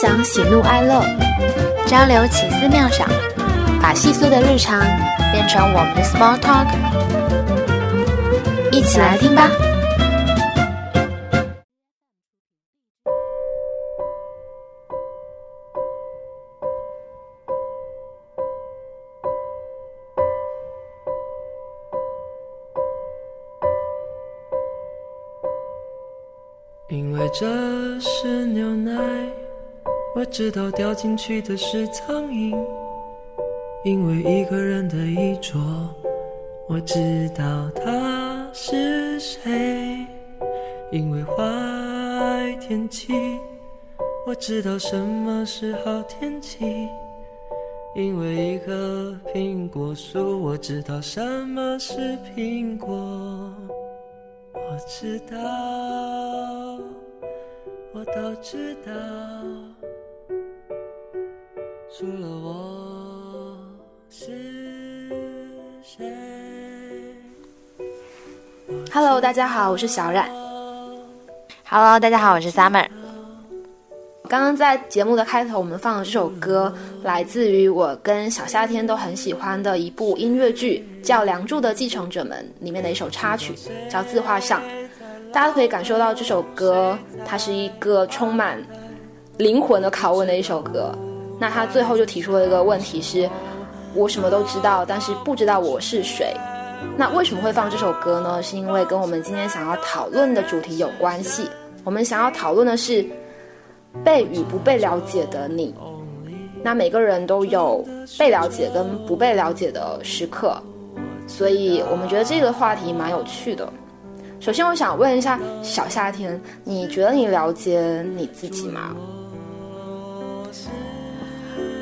享喜怒哀乐，交流奇思妙想，把细碎的日常变成我们的 small talk，一起来听吧。知道掉进去的是苍蝇。因为一个人的衣着，我知道他是谁。因为坏天气，我知道什么是好天气。因为一棵苹果树，我知道什么是苹果。我知道，我都知道，除了我是谁。Hello，大家好，我是小冉。Hello，大家好，我是 Summer。刚刚在节目的开头，我们放的这首歌来自于我跟小夏天都很喜欢的一部音乐剧，叫《梁祝的继承者们》里面的一首插曲，叫《自画像》。大家可以感受到这首歌，它是一个充满灵魂的拷问的一首歌。那他最后就提出了一个问题是：我什么都知道，但是不知道我是谁。那为什么会放这首歌呢？是因为跟我们今天想要讨论的主题有关系。我们想要讨论的是被与不被了解的你。那每个人都有被了解跟不被了解的时刻，所以我们觉得这个话题蛮有趣的。首先，我想问一下小夏天，你觉得你了解你自己吗？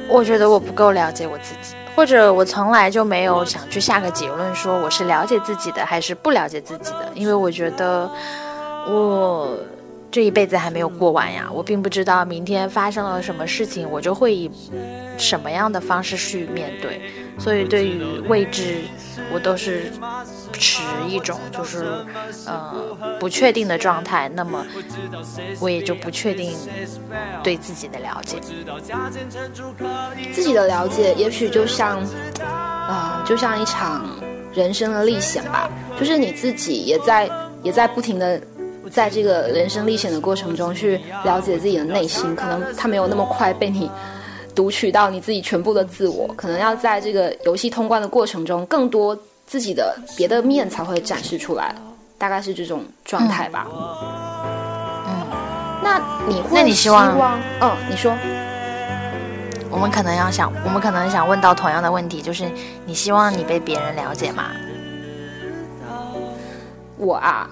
我觉得我不够了解我自己，或者我从来就没有想去下个结论，说我是了解自己的还是不了解自己的，因为我觉得我这一辈子还没有过完呀，我并不知道明天发生了什么事情，我就会以什么样的方式去面对，所以对于未知，我都是持一种就是呃不确定的状态，那么我也就不确定对自己的了解。自己的了解，也许就像，啊、就像一场人生的历险吧，就是你自己也在也在不停的在这个人生历险的过程中去了解自己的内心，可能它没有那么快被你读取到你自己全部的自我，可能要在这个游戏通关的过程中，更多自己的别的面才会展示出来，大概是这种状态吧。嗯，那你会那你希望嗯，你说。我们可能要想，我们可能想问到同样的问题，就是你希望你被别人了解吗？我啊，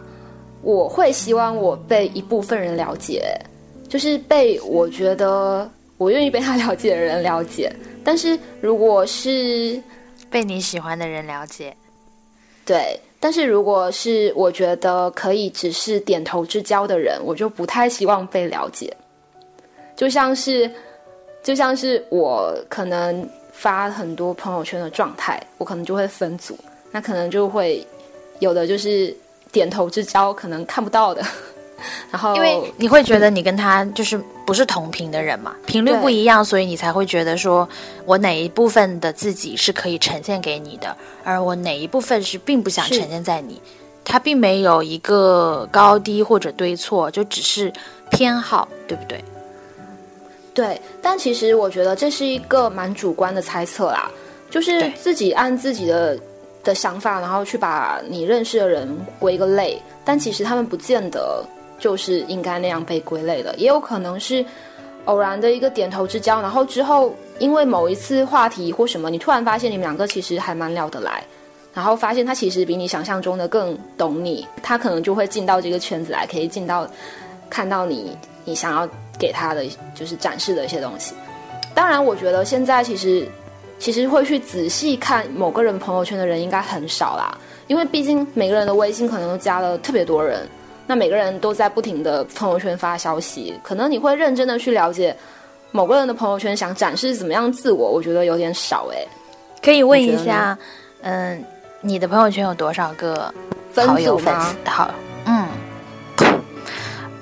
我会希望我被一部分人了解，就是被我觉得我愿意被他了解的人了解。但是如果是被你喜欢的人了解，对，但是如果是我觉得可以只是点头之交的人，我就不太希望被了解。就像是，就像是我可能发很多朋友圈的状态，我可能就会分组，那可能就会有的就是点头之交，可能看不到的。然后，因为你会觉得你跟他就是不是同频的人嘛，频率不一样，所以你才会觉得说我哪一部分的自己是可以呈现给你的，而我哪一部分是并不想呈现在你。他并没有一个高低或者对错，就只是偏好，对不对？对，但其实我觉得这是一个蛮主观的猜测啦，就是自己按自己的的想法，然后去把你认识的人归个类，但其实他们不见得就是应该那样被归类的，也有可能是偶然的一个点头之交，然后之后因为某一次话题或什么，你突然发现你们两个其实还蛮聊得来。然后发现他其实比你想象中的更懂你，他可能就会进到这个圈子来，可以进到看到你你想要给他的就是展示的一些东西。当然，我觉得现在其实其实会去仔细看某个人朋友圈的人应该很少啦，因为毕竟每个人的微信可能都加了特别多人，那每个人都在不停的朋友圈发消息，可能你会认真的去了解某个人的朋友圈想展示怎么样自我，我觉得有点少诶。可以问一下，嗯，你的朋友圈有多少个分好友吗丝？好，嗯，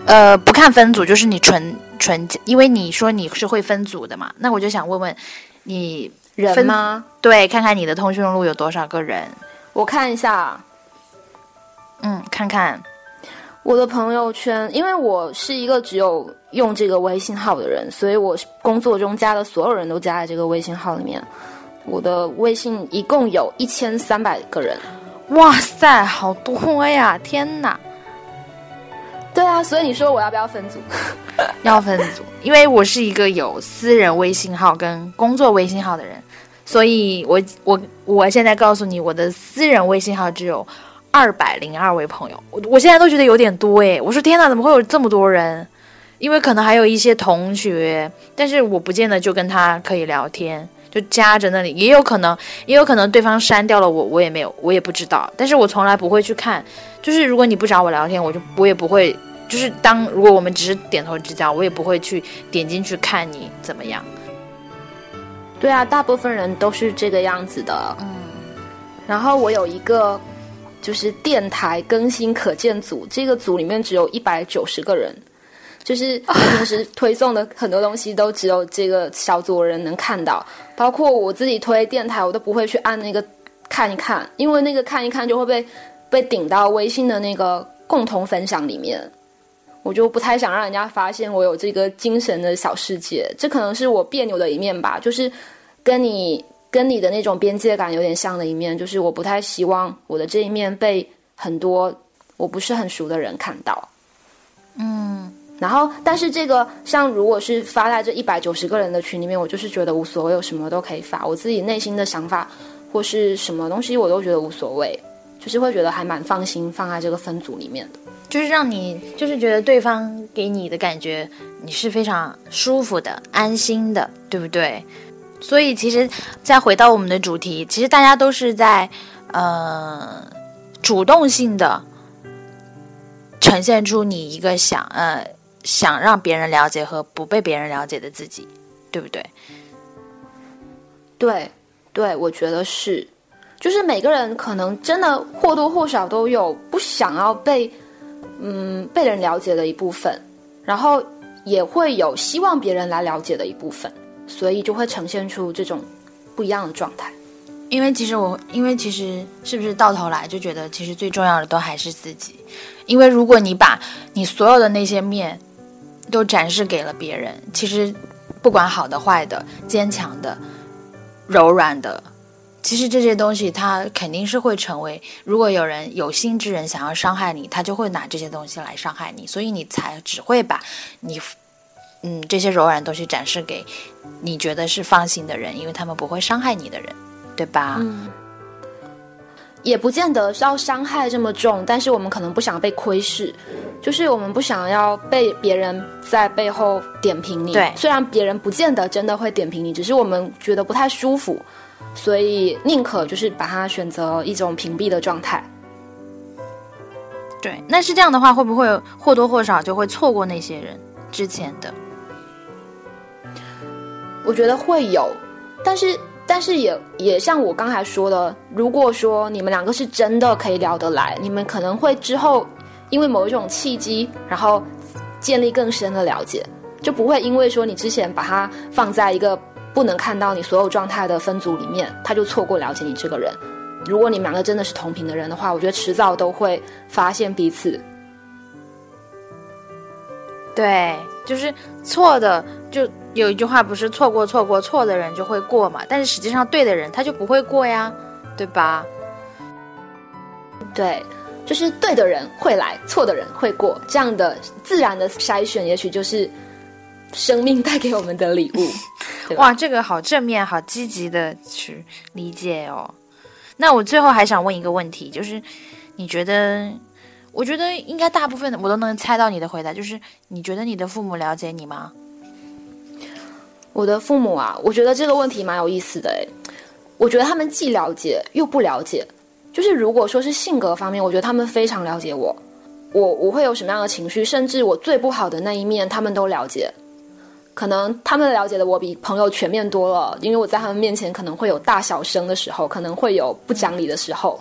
呃，不看分组，就是你纯纯，因为你说你是会分组的嘛，那我就想问问你分人吗？对，看看你的通讯录有多少个人，我看一下嗯，看看，我的朋友圈，因为我是一个只有用这个微信号的人，所以我工作中加的所有人都加在这个微信号里面。我的微信一共有一千三百个人。哇塞，好多呀！天哪，对啊，所以你说我要不要分组？要分组，因为我是一个有私人微信号跟工作微信号的人，所以我我我现在告诉你，我的私人微信号只有二百零二位朋友，我我现在都觉得有点多诶。我说天哪，怎么会有这么多人？因为可能还有一些同学，但是我不见得就跟他可以聊天，就夹着那里，也有可能，也有可能对方删掉了我，我也没有，我也不知道。但是我从来不会去看，就是如果你不找我聊天，我就我也不会，就是当如果我们只是点头之交，我也不会去点进去看你怎么样。对啊，大部分人都是这个样子的。嗯，然后我有一个就是电台更新可见组，这个组里面只有一百九十个人，就是平时 推送的很多东西都只有这个小组的人能看到，包括我自己推电台，我都不会去按那个看一看，因为那个看一看就会被被顶到微信的那个共同分享里面。我就不太想让人家发现我有这个精神的小世界，这可能是我别扭的一面吧，就是跟你跟你的那种边界感有点像的一面，就是我不太希望我的这一面被很多我不是很熟的人看到。嗯，然后，但是这个像如果是发在这一百九十个人的群里面，我就是觉得无所谓，有什么都可以发，我自己内心的想法或是什么东西我都觉得无所谓，就是会觉得还蛮放心放在这个分组里面的。就是让你就是觉得对方给你的感觉你是非常舒服的、安心的，对不对？所以其实再回到我们的主题，其实大家都是在呃主动性的呈现出你一个想呃想让别人了解和不被别人了解的自己，对不对？对，对，我觉得是，就是每个人可能真的或多或少都有不想要被。嗯，被人了解的一部分，然后也会有希望别人来了解的一部分，所以就会呈现出这种不一样的状态。因为其实我，因为其实是不是到头来就觉得，其实最重要的都还是自己。因为如果你把你所有的那些面都展示给了别人，其实不管好的、坏的、坚强的、柔软的。其实这些东西，它肯定是会成为，如果有人有心之人想要伤害你，他就会拿这些东西来伤害你，所以你才只会把你，嗯，这些柔软东西展示给你觉得是放心的人，因为他们不会伤害你的人，对吧？嗯，也不见得是要伤害这么重，但是我们可能不想被窥视，就是我们不想要被别人在背后点评你。对，虽然别人不见得真的会点评你，只是我们觉得不太舒服。所以宁可就是把它选择一种屏蔽的状态。对，那是这样的话，会不会或多或少就会错过那些人之前的？我觉得会有，但是但是也也像我刚才说的，如果说你们两个是真的可以聊得来，你们可能会之后因为某一种契机，然后建立更深的了解，就不会因为说你之前把它放在一个。不能看到你所有状态的分组里面，他就错过了解你这个人。如果你们两个真的是同频的人的话，我觉得迟早都会发现彼此。对，就是错的，就有一句话不是错过错过错的人就会过嘛？但是实际上对的人他就不会过呀，对吧？对，就是对的人会来，错的人会过，这样的自然的筛选，也许就是生命带给我们的礼物。哇，这个好正面、好积极的去理解哦。那我最后还想问一个问题，就是你觉得？我觉得应该大部分的我都能猜到你的回答，就是你觉得你的父母了解你吗？我的父母啊，我觉得这个问题蛮有意思的诶。我觉得他们既了解又不了解。就是如果说是性格方面，我觉得他们非常了解我，我我会有什么样的情绪，甚至我最不好的那一面，他们都了解。可能他们了解的我比朋友全面多了，因为我在他们面前可能会有大小声的时候，可能会有不讲理的时候，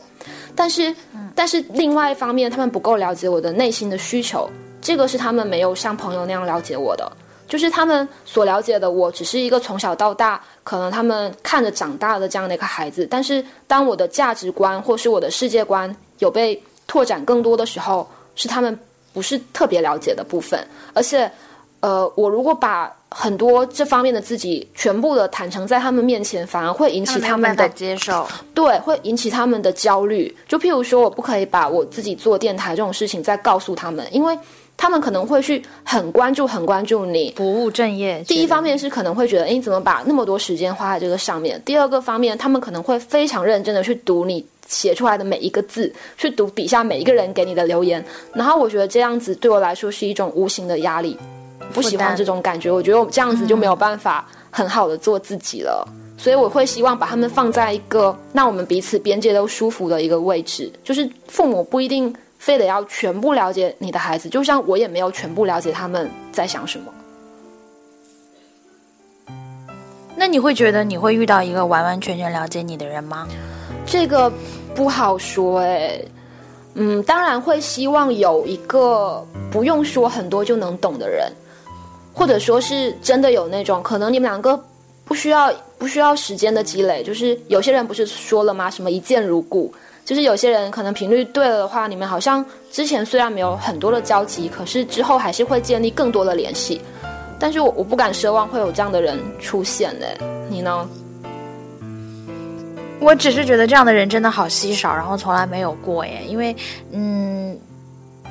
但是，但是另外一方面，他们不够了解我的内心的需求，这个是他们没有像朋友那样了解我的，就是他们所了解的我只是一个从小到大可能他们看着长大的这样的一个孩子。但是当我的价值观或是我的世界观有被拓展更多的时候，是他们不是特别了解的部分。而且，呃，我如果把很多这方面的自己全部的坦诚在他们面前，反而会引起他们的接受，对，会引起他们的焦虑。就譬如说，我不可以把我自己做电台这种事情再告诉他们，因为他们可能会去很关注、很关注你不务正业。第一方面是可能会觉得，哎，你怎么把那么多时间花在这个上面？第二个方面，他们可能会非常认真的去读你写出来的每一个字，去读底下每一个人给你的留言。然后我觉得这样子对我来说是一种无形的压力。不喜欢这种感觉，我觉得我这样子就没有办法很好的做自己了，所以我会希望把他们放在一个让我们彼此边界都舒服的一个位置，就是父母不一定非得要全部了解你的孩子，就像我也没有全部了解他们在想什么。那你会觉得你会遇到一个完完全全了解你的人吗？这个不好说哎。嗯，当然会希望有一个不用说很多就能懂的人，或者说是真的有那种可能你们两个不需要不需要时间的积累，就是有些人不是说了吗？什么一见如故，就是有些人可能频率对了的话，你们好像之前虽然没有很多的交集，可是之后还是会建立更多的联系。但是我我不敢奢望会有这样的人出现嘞，你呢？我只是觉得这样的人真的好稀少，然后从来没有过耶。因为，嗯，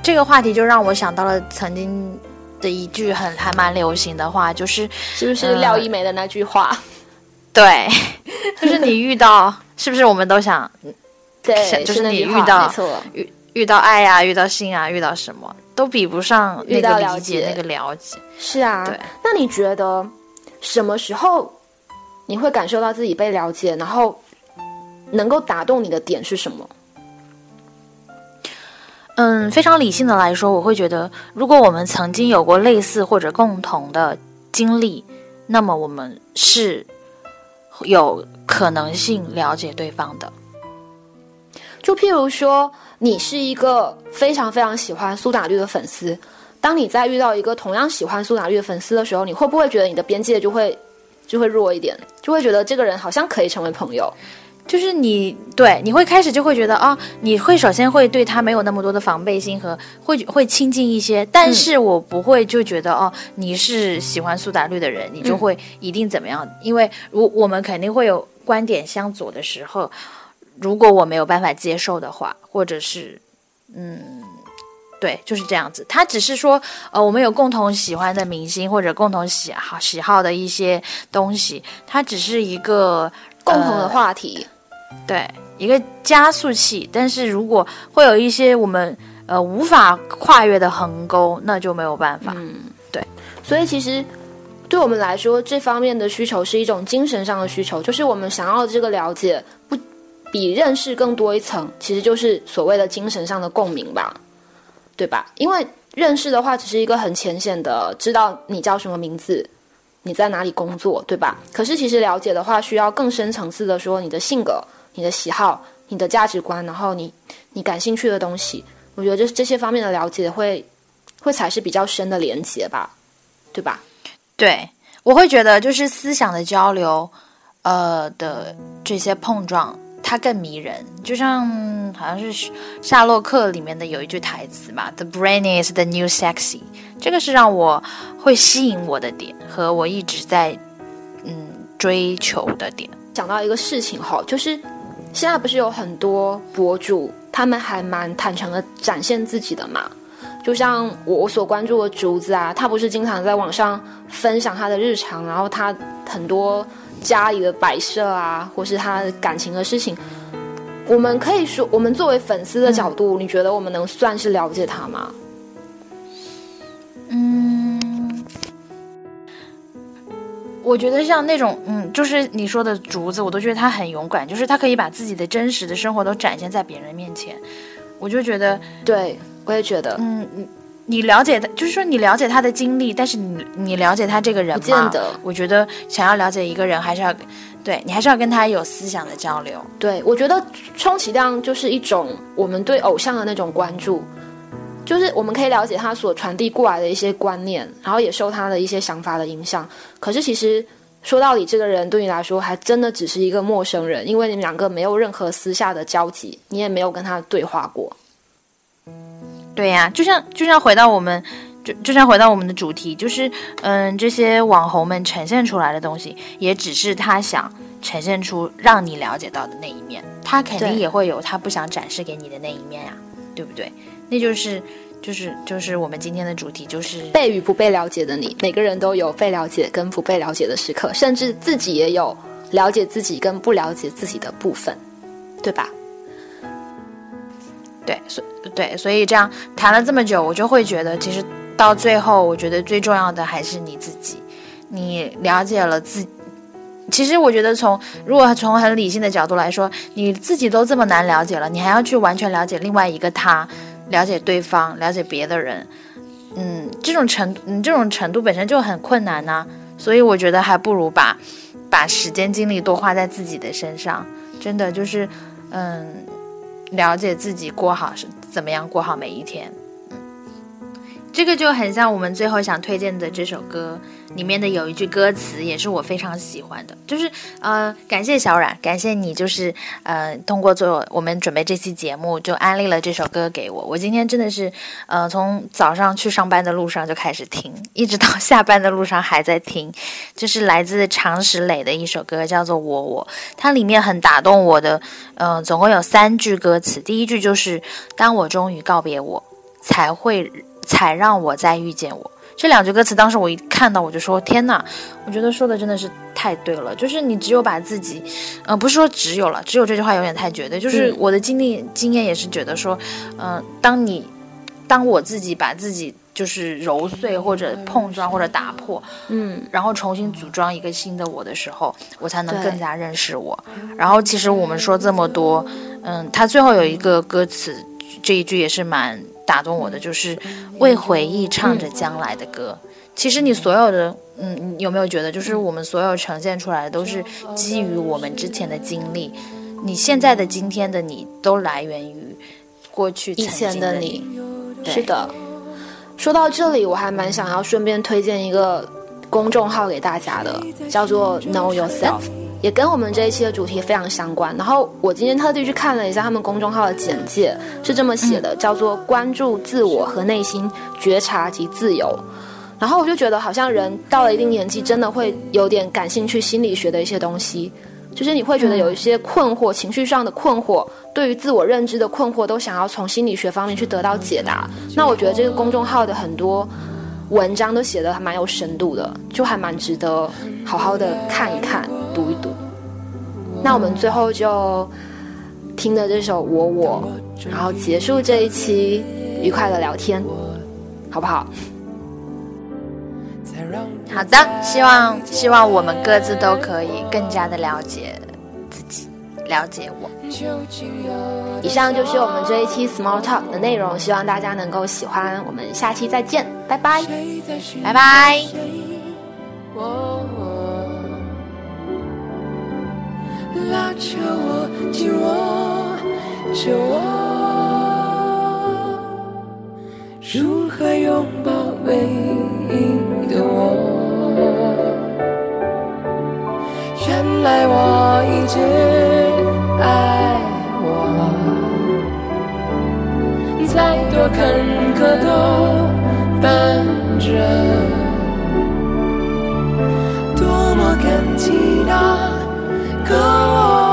这个话题就让我想到了曾经的一句很还蛮流行的话，就是是不是廖一梅的那句话？对，就是你遇到是不是我们都想，对，就是你遇到遇遇到爱呀，遇到性啊，遇到什么都比不上那个理解那个了解。是啊，对。那你觉得什么时候你会感受到自己被了解？然后？能够打动你的点是什么？嗯，非常理性的来说，我会觉得，如果我们曾经有过类似或者共同的经历，那么我们是有可能性了解对方的。就譬如说，你是一个非常非常喜欢苏打绿的粉丝，当你在遇到一个同样喜欢苏打绿的粉丝的时候，你会不会觉得你的边界就会就会弱一点，就会觉得这个人好像可以成为朋友？就是你对，你会开始就会觉得哦，你会首先会对他没有那么多的防备心和会会亲近一些，但是我不会就觉得哦，你是喜欢苏打绿的人，你就会一定怎么样？因为如我们肯定会有观点相左的时候，如果我没有办法接受的话，或者是嗯，对，就是这样子。他只是说呃，我们有共同喜欢的明星或者共同喜好喜好的一些东西，它只是一个共同的话题。对一个加速器，但是如果会有一些我们呃无法跨越的横沟，那就没有办法。嗯，对。所以其实对我们来说，这方面的需求是一种精神上的需求，就是我们想要这个了解，不比认识更多一层，其实就是所谓的精神上的共鸣吧，对吧？因为认识的话，只是一个很浅显的，知道你叫什么名字。你在哪里工作，对吧？可是其实了解的话，需要更深层次的说你的性格、你的喜好、你的价值观，然后你你感兴趣的东西。我觉得这这些方面的了解会会才是比较深的连接吧，对吧？对，我会觉得就是思想的交流，呃的这些碰撞。它更迷人，就像好像是夏洛克里面的有一句台词嘛，“The brain is the new sexy”，这个是让我会吸引我的点，和我一直在嗯追求的点。讲到一个事情哈，就是现在不是有很多博主，他们还蛮坦诚的展现自己的嘛，就像我所关注的竹子啊，他不是经常在网上分享他的日常，然后他很多。家里的摆设啊，或是他感情的事情，我们可以说，我们作为粉丝的角度，你觉得我们能算是了解他吗？嗯，我觉得像那种，嗯，就是你说的竹子，我都觉得他很勇敢，就是他可以把自己的真实的生活都展现在别人面前，我就觉得，对我也觉得，嗯嗯。你了解他，就是说你了解他的经历，但是你你了解他这个人吗？不见得。我觉得想要了解一个人，还是要，对你还是要跟他有思想的交流。对，我觉得充其量就是一种我们对偶像的那种关注，就是我们可以了解他所传递过来的一些观念，然后也受他的一些想法的影响。可是其实说到底，这个人对你来说还真的只是一个陌生人，因为你们两个没有任何私下的交集，你也没有跟他对话过。对呀，就像就像回到我们，就就像回到我们的主题，就是嗯，这些网红们呈现出来的东西，也只是他想呈现出让你了解到的那一面，他肯定也会有他不想展示给你的那一面呀，对不对？那就是，就是，就是我们今天的主题，就是被与不被了解的你。每个人都有被了解跟不被了解的时刻，甚至自己也有了解自己跟不了解自己的部分，对吧？对，所对，所以这样谈了这么久，我就会觉得，其实到最后，我觉得最重要的还是你自己。你了解了自，其实我觉得从如果从很理性的角度来说，你自己都这么难了解了，你还要去完全了解另外一个他。了解对方，了解别的人，嗯，这种程，嗯，这种程度本身就很困难呢。所以我觉得还不如把，把时间精力多花在自己的身上，真的就是，嗯，了解自己，过好是怎么样过好每一天。这个就很像我们最后想推荐的这首歌里面的有一句歌词，也是我非常喜欢的，就是呃，感谢小冉，感谢你，就是呃，通过做我们准备这期节目，就安利了这首歌给我。我今天真的是呃，从早上去上班的路上就开始听，一直到下班的路上还在听，就是来自常石磊的一首歌，叫做《我我》，它里面很打动我的，嗯，总共有三句歌词，第一句就是当我终于告别我，才会。才让我再遇见我这两句歌词，当时我一看到我就说：“天呐！”我觉得说的真的是太对了。就是你只有把自己，呃，不是说只有了，只有这句话有点太绝对。就是我的经历经验也是觉得说，嗯，当你当我自己把自己就是揉碎或者碰撞或者打破，嗯，然后重新组装一个新的我的时候，我才能更加认识我。然后其实我们说这么多，嗯，他最后有一个歌词，这一句也是蛮。打动我的就是为回忆唱着将来的歌。其实你所有的，嗯，你有没有觉得，就是我们所有呈现出来的都是基于我们之前的经历。你现在的今天的你，都来源于过去以前的你。是的。说到这里，我还蛮想要顺便推荐一个公众号给大家的，叫做 Know Yourself。也跟我们这一期的主题非常相关。然后我今天特地去看了一下他们公众号的简介，是这么写的，叫做“关注自我和内心觉察及自由”。然后我就觉得，好像人到了一定年纪，真的会有点感兴趣心理学的一些东西，就是你会觉得有一些困惑，情绪上的困惑，对于自我认知的困惑，都想要从心理学方面去得到解答。那我觉得这个公众号的很多文章都写的还蛮有深度的，就还蛮值得好好的看一看。读一读，那我们最后就听的这首《我我》，然后结束这一期愉快的聊天，好不好？好的，希望希望我们各自都可以更加的了解自己，了解我。以上就是我们这一期 Small Talk 的内容，希望大家能够喜欢。我们下期再见，拜拜，拜拜。拉着我，紧握着我，如何拥抱唯一的我？原来我一直爱我，再多坎坷都伴着，多么感激那。可我。